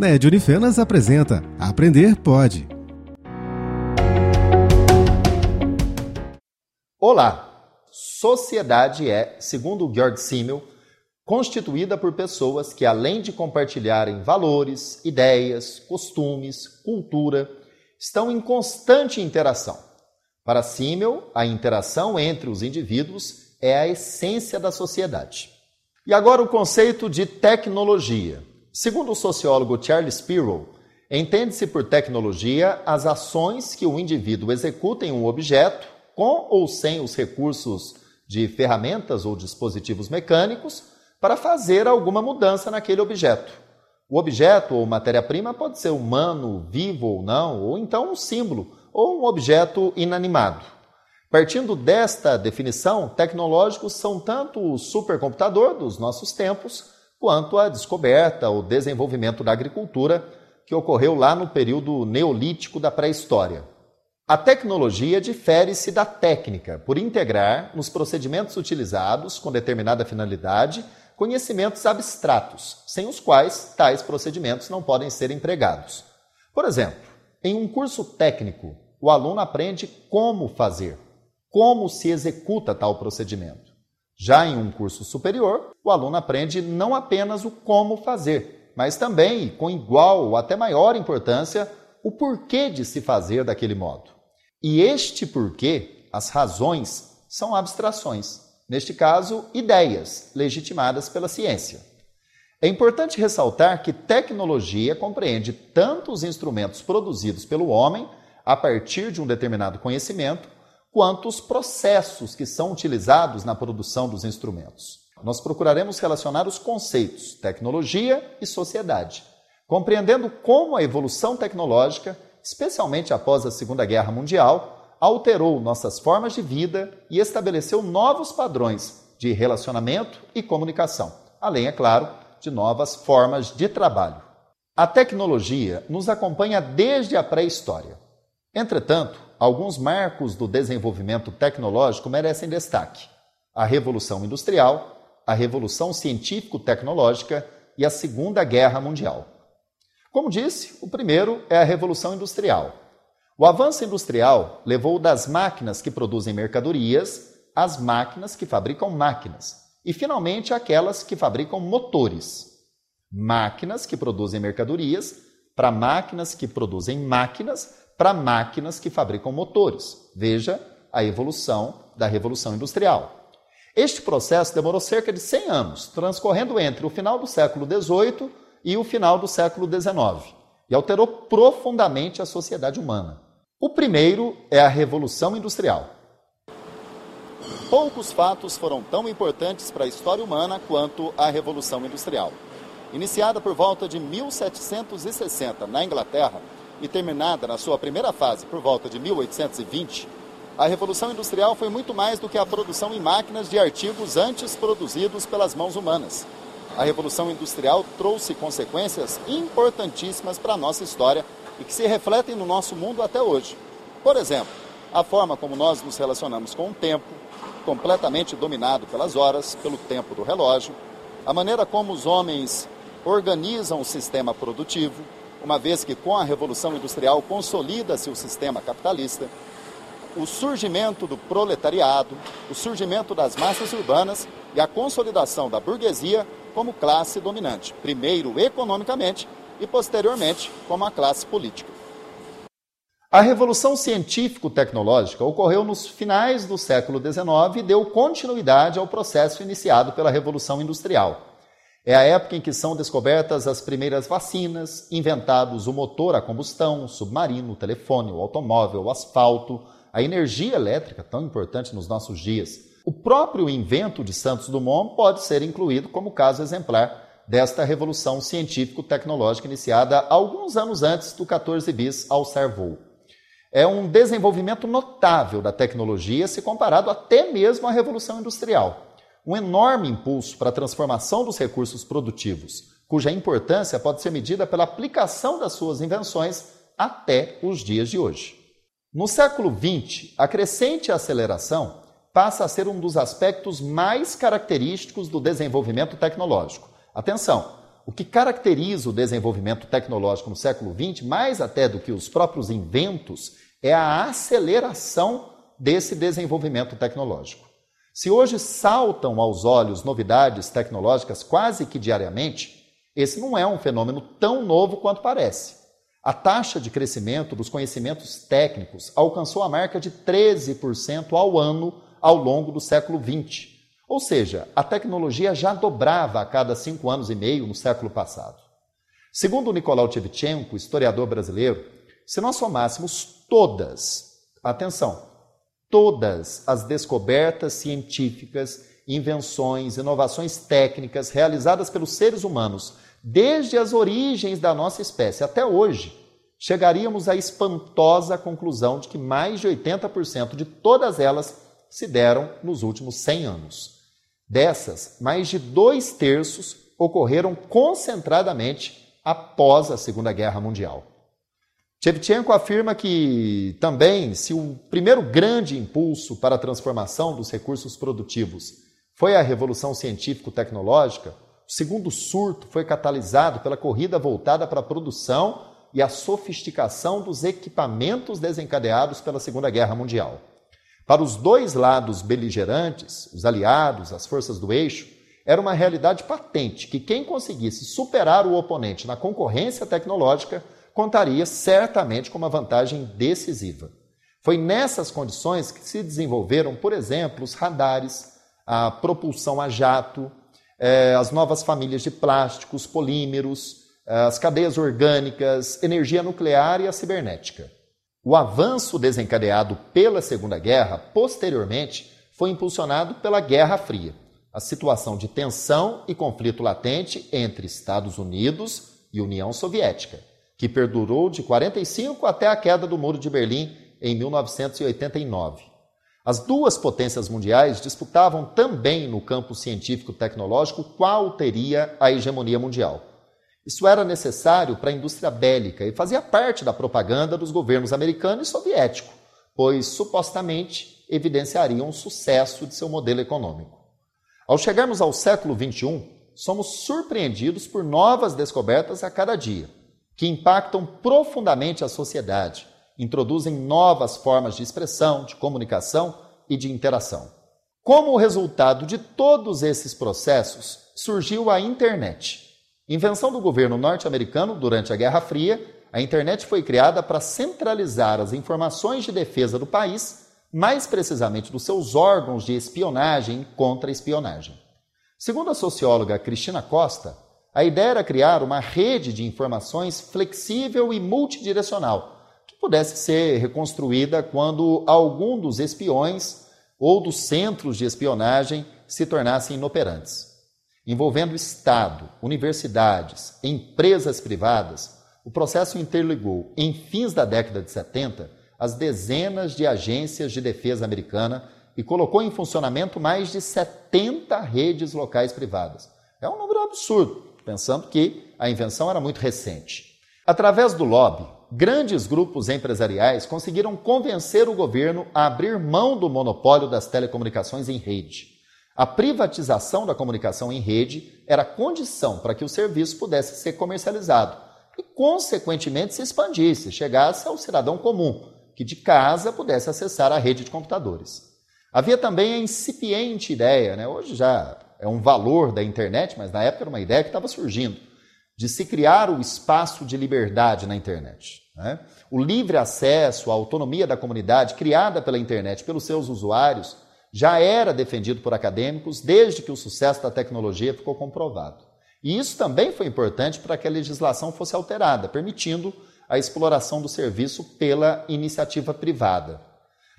Ned Unifenas apresenta Aprender Pode. Olá! Sociedade é, segundo Georg Simmel, constituída por pessoas que, além de compartilharem valores, ideias, costumes, cultura, estão em constante interação. Para Simmel, a interação entre os indivíduos é a essência da sociedade. E agora o conceito de tecnologia. Segundo o sociólogo Charles Spiro, entende-se por tecnologia as ações que o indivíduo executa em um objeto, com ou sem os recursos de ferramentas ou dispositivos mecânicos, para fazer alguma mudança naquele objeto. O objeto ou matéria-prima pode ser humano, vivo ou não, ou então um símbolo ou um objeto inanimado. Partindo desta definição, tecnológicos são tanto o supercomputador dos nossos tempos, quanto à descoberta ou desenvolvimento da agricultura que ocorreu lá no período neolítico da pré-história. A tecnologia difere-se da técnica por integrar nos procedimentos utilizados com determinada finalidade conhecimentos abstratos, sem os quais tais procedimentos não podem ser empregados. Por exemplo, em um curso técnico, o aluno aprende como fazer, como se executa tal procedimento. Já em um curso superior, o aluno aprende não apenas o como fazer, mas também, com igual ou até maior importância, o porquê de se fazer daquele modo. E este porquê, as razões, são abstrações, neste caso, ideias legitimadas pela ciência. É importante ressaltar que tecnologia compreende tanto os instrumentos produzidos pelo homem a partir de um determinado conhecimento, quanto os processos que são utilizados na produção dos instrumentos. Nós procuraremos relacionar os conceitos tecnologia e sociedade, compreendendo como a evolução tecnológica, especialmente após a Segunda Guerra Mundial, alterou nossas formas de vida e estabeleceu novos padrões de relacionamento e comunicação, além, é claro, de novas formas de trabalho. A tecnologia nos acompanha desde a pré-história. Entretanto, alguns marcos do desenvolvimento tecnológico merecem destaque: a Revolução Industrial, a Revolução Científico-Tecnológica e a Segunda Guerra Mundial. Como disse, o primeiro é a Revolução Industrial. O avanço industrial levou das máquinas que produzem mercadorias às máquinas que fabricam máquinas e, finalmente, aquelas que fabricam motores. Máquinas que produzem mercadorias para máquinas que produzem máquinas para máquinas que fabricam motores. Veja a evolução da Revolução Industrial. Este processo demorou cerca de 100 anos, transcorrendo entre o final do século XVIII e o final do século XIX, e alterou profundamente a sociedade humana. O primeiro é a Revolução Industrial. Poucos fatos foram tão importantes para a história humana quanto a Revolução Industrial. Iniciada por volta de 1760 na Inglaterra, e terminada na sua primeira fase por volta de 1820, a Revolução Industrial foi muito mais do que a produção em máquinas de artigos antes produzidos pelas mãos humanas. A Revolução Industrial trouxe consequências importantíssimas para a nossa história e que se refletem no nosso mundo até hoje. Por exemplo, a forma como nós nos relacionamos com o tempo, completamente dominado pelas horas, pelo tempo do relógio, a maneira como os homens organizam o sistema produtivo, uma vez que com a Revolução Industrial consolida-se o sistema capitalista, o surgimento do proletariado, o surgimento das massas urbanas e a consolidação da burguesia como classe dominante, primeiro economicamente e posteriormente como a classe política. A revolução científico-tecnológica ocorreu nos finais do século XIX e deu continuidade ao processo iniciado pela Revolução Industrial. É a época em que são descobertas as primeiras vacinas, inventados o motor a combustão, o submarino, o telefone, o automóvel, o asfalto, a energia elétrica, tão importante nos nossos dias. O próprio invento de Santos Dumont pode ser incluído como caso exemplar desta revolução científico-tecnológica iniciada alguns anos antes do 14 bis ao Servou. É um desenvolvimento notável da tecnologia se comparado até mesmo à revolução industrial um enorme impulso para a transformação dos recursos produtivos, cuja importância pode ser medida pela aplicação das suas invenções até os dias de hoje. No século XX, a crescente aceleração passa a ser um dos aspectos mais característicos do desenvolvimento tecnológico. Atenção, o que caracteriza o desenvolvimento tecnológico no século XX, mais até do que os próprios inventos, é a aceleração desse desenvolvimento tecnológico. Se hoje saltam aos olhos novidades tecnológicas quase que diariamente, esse não é um fenômeno tão novo quanto parece. A taxa de crescimento dos conhecimentos técnicos alcançou a marca de 13% ao ano ao longo do século XX. Ou seja, a tecnologia já dobrava a cada cinco anos e meio no século passado. Segundo Nicolau Tchevchenko, historiador brasileiro, se nós somássemos todas, atenção, todas as descobertas científicas, invenções, inovações técnicas realizadas pelos seres humanos desde as origens da nossa espécie até hoje, chegaríamos à espantosa conclusão de que mais de 80% de todas elas se deram nos últimos 100 anos. Dessas, mais de dois terços ocorreram concentradamente após a Segunda Guerra Mundial. Shevchenko afirma que também, se o primeiro grande impulso para a transformação dos recursos produtivos foi a revolução científico-tecnológica, o segundo surto foi catalisado pela corrida voltada para a produção e a sofisticação dos equipamentos desencadeados pela Segunda Guerra Mundial. Para os dois lados beligerantes, os aliados, as forças do eixo, era uma realidade patente que quem conseguisse superar o oponente na concorrência tecnológica contaria certamente com uma vantagem decisiva. Foi nessas condições que se desenvolveram, por exemplo, os radares, a propulsão a jato, eh, as novas famílias de plásticos, polímeros, eh, as cadeias orgânicas, energia nuclear e a cibernética. O avanço desencadeado pela Segunda Guerra, posteriormente, foi impulsionado pela Guerra Fria, a situação de tensão e conflito latente entre Estados Unidos e União Soviética que perdurou de 45 até a queda do Muro de Berlim em 1989. As duas potências mundiais disputavam também no campo científico-tecnológico qual teria a hegemonia mundial. Isso era necessário para a indústria bélica e fazia parte da propaganda dos governos americano e soviético, pois supostamente evidenciariam o sucesso de seu modelo econômico. Ao chegarmos ao século XXI, somos surpreendidos por novas descobertas a cada dia que impactam profundamente a sociedade, introduzem novas formas de expressão, de comunicação e de interação. Como resultado de todos esses processos, surgiu a internet. Invenção do governo norte-americano durante a Guerra Fria, a internet foi criada para centralizar as informações de defesa do país, mais precisamente dos seus órgãos de espionagem e contra-espionagem. Segundo a socióloga Cristina Costa, a ideia era criar uma rede de informações flexível e multidirecional, que pudesse ser reconstruída quando algum dos espiões ou dos centros de espionagem se tornassem inoperantes. Envolvendo Estado, universidades, empresas privadas, o processo interligou, em fins da década de 70, as dezenas de agências de defesa americana e colocou em funcionamento mais de 70 redes locais privadas. É um número absurdo, pensando que a invenção era muito recente. Através do lobby, grandes grupos empresariais conseguiram convencer o governo a abrir mão do monopólio das telecomunicações em rede. A privatização da comunicação em rede era condição para que o serviço pudesse ser comercializado e, consequentemente, se expandisse, chegasse ao cidadão comum, que de casa pudesse acessar a rede de computadores. Havia também a incipiente ideia, né? hoje já é um valor da internet, mas na época era uma ideia que estava surgindo, de se criar o espaço de liberdade na internet. Né? O livre acesso, a autonomia da comunidade criada pela internet pelos seus usuários já era defendido por acadêmicos desde que o sucesso da tecnologia ficou comprovado. E isso também foi importante para que a legislação fosse alterada, permitindo a exploração do serviço pela iniciativa privada.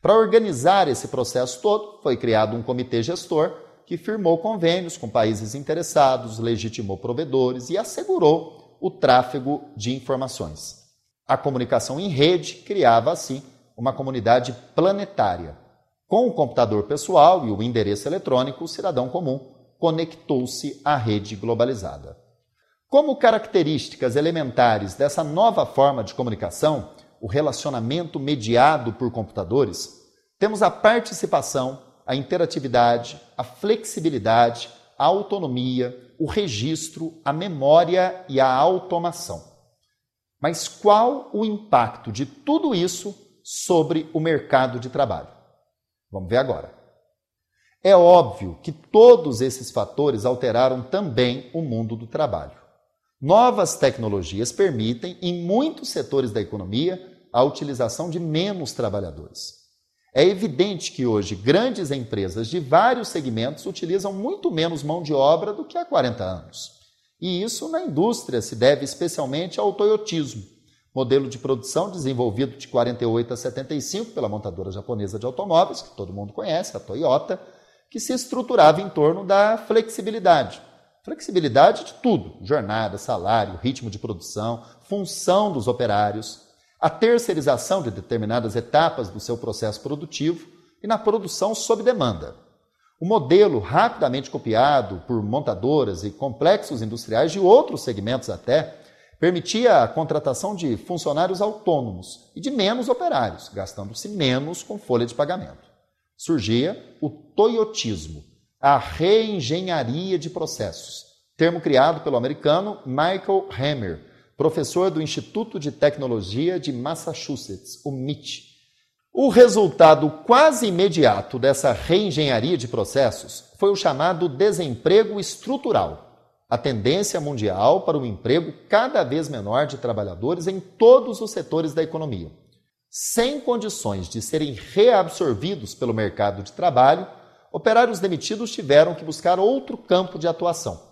Para organizar esse processo todo, foi criado um comitê gestor que firmou convênios com países interessados, legitimou provedores e assegurou o tráfego de informações. A comunicação em rede criava, assim, uma comunidade planetária. Com o computador pessoal e o endereço eletrônico, o cidadão comum conectou-se à rede globalizada. Como características elementares dessa nova forma de comunicação, o relacionamento mediado por computadores, temos a participação a interatividade, a flexibilidade, a autonomia, o registro, a memória e a automação. Mas qual o impacto de tudo isso sobre o mercado de trabalho? Vamos ver agora. É óbvio que todos esses fatores alteraram também o mundo do trabalho. Novas tecnologias permitem, em muitos setores da economia, a utilização de menos trabalhadores. É evidente que hoje grandes empresas de vários segmentos utilizam muito menos mão de obra do que há 40 anos. E isso na indústria se deve especialmente ao toyotismo, modelo de produção desenvolvido de 48 a 75 pela montadora japonesa de automóveis, que todo mundo conhece, a Toyota, que se estruturava em torno da flexibilidade. Flexibilidade de tudo: jornada, salário, ritmo de produção, função dos operários, a terceirização de determinadas etapas do seu processo produtivo e na produção sob demanda. O modelo, rapidamente copiado por montadoras e complexos industriais de outros segmentos até, permitia a contratação de funcionários autônomos e de menos operários, gastando-se menos com folha de pagamento surgia o toyotismo, a reengenharia de processos, termo criado pelo americano Michael Hammer, professor do Instituto de Tecnologia de Massachusetts, o MIT. O resultado quase imediato dessa reengenharia de processos foi o chamado desemprego estrutural, a tendência mundial para o emprego cada vez menor de trabalhadores em todos os setores da economia sem condições de serem reabsorvidos pelo mercado de trabalho, operários demitidos tiveram que buscar outro campo de atuação.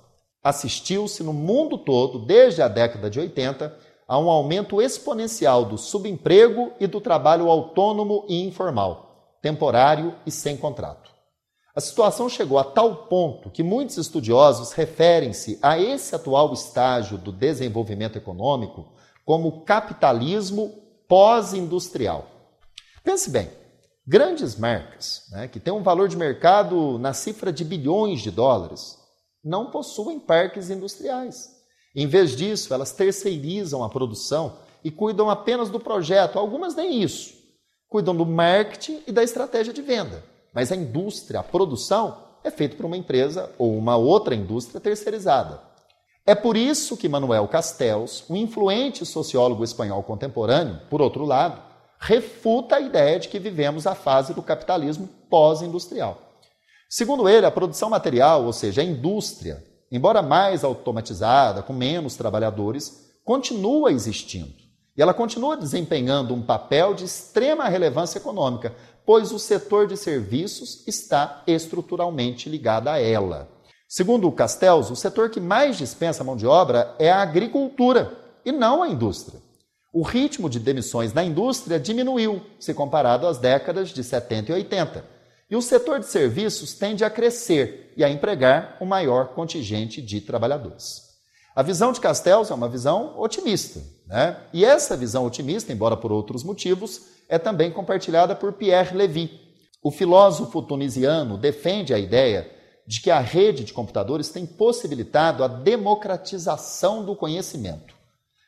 Assistiu-se no mundo todo, desde a década de 80, a um aumento exponencial do subemprego e do trabalho autônomo e informal, temporário e sem contrato. A situação chegou a tal ponto que muitos estudiosos referem-se a esse atual estágio do desenvolvimento econômico como capitalismo pós-industrial. Pense bem, grandes marcas, né, que têm um valor de mercado na cifra de bilhões de dólares, não possuem parques industriais. Em vez disso, elas terceirizam a produção e cuidam apenas do projeto, algumas nem isso. Cuidam do marketing e da estratégia de venda. Mas a indústria, a produção, é feita por uma empresa ou uma outra indústria terceirizada. É por isso que Manuel Castells, um influente sociólogo espanhol contemporâneo, por outro lado, refuta a ideia de que vivemos a fase do capitalismo pós-industrial. Segundo ele, a produção material, ou seja, a indústria, embora mais automatizada, com menos trabalhadores, continua existindo. E ela continua desempenhando um papel de extrema relevância econômica, pois o setor de serviços está estruturalmente ligado a ela. Segundo o Castells, o setor que mais dispensa mão de obra é a agricultura e não a indústria. O ritmo de demissões na indústria diminuiu se comparado às décadas de 70 e 80. E o setor de serviços tende a crescer e a empregar um maior contingente de trabalhadores. A visão de Castells é uma visão otimista. Né? E essa visão otimista, embora por outros motivos, é também compartilhada por Pierre Levy. O filósofo tunisiano defende a ideia de que a rede de computadores tem possibilitado a democratização do conhecimento.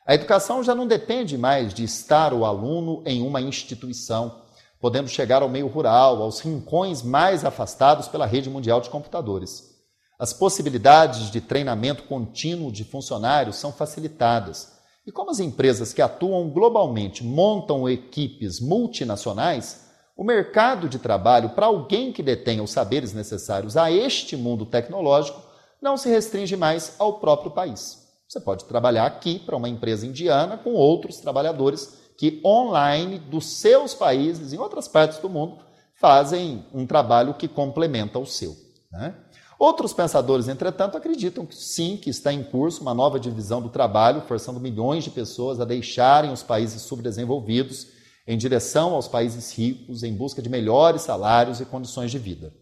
A educação já não depende mais de estar o aluno em uma instituição, podendo chegar ao meio rural, aos rincões mais afastados pela rede mundial de computadores. As possibilidades de treinamento contínuo de funcionários são facilitadas. E como as empresas que atuam globalmente montam equipes multinacionais, o mercado de trabalho para alguém que detenha os saberes necessários a este mundo tecnológico não se restringe mais ao próprio país. Você pode trabalhar aqui para uma empresa indiana com outros trabalhadores que online dos seus países, em outras partes do mundo, fazem um trabalho que complementa o seu. Né? Outros pensadores, entretanto, acreditam que sim, que está em curso uma nova divisão do trabalho, forçando milhões de pessoas a deixarem os países subdesenvolvidos em direção aos países ricos em busca de melhores salários e condições de vida.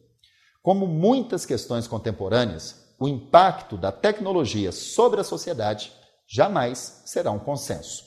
Como muitas questões contemporâneas, o impacto da tecnologia sobre a sociedade jamais será um consenso.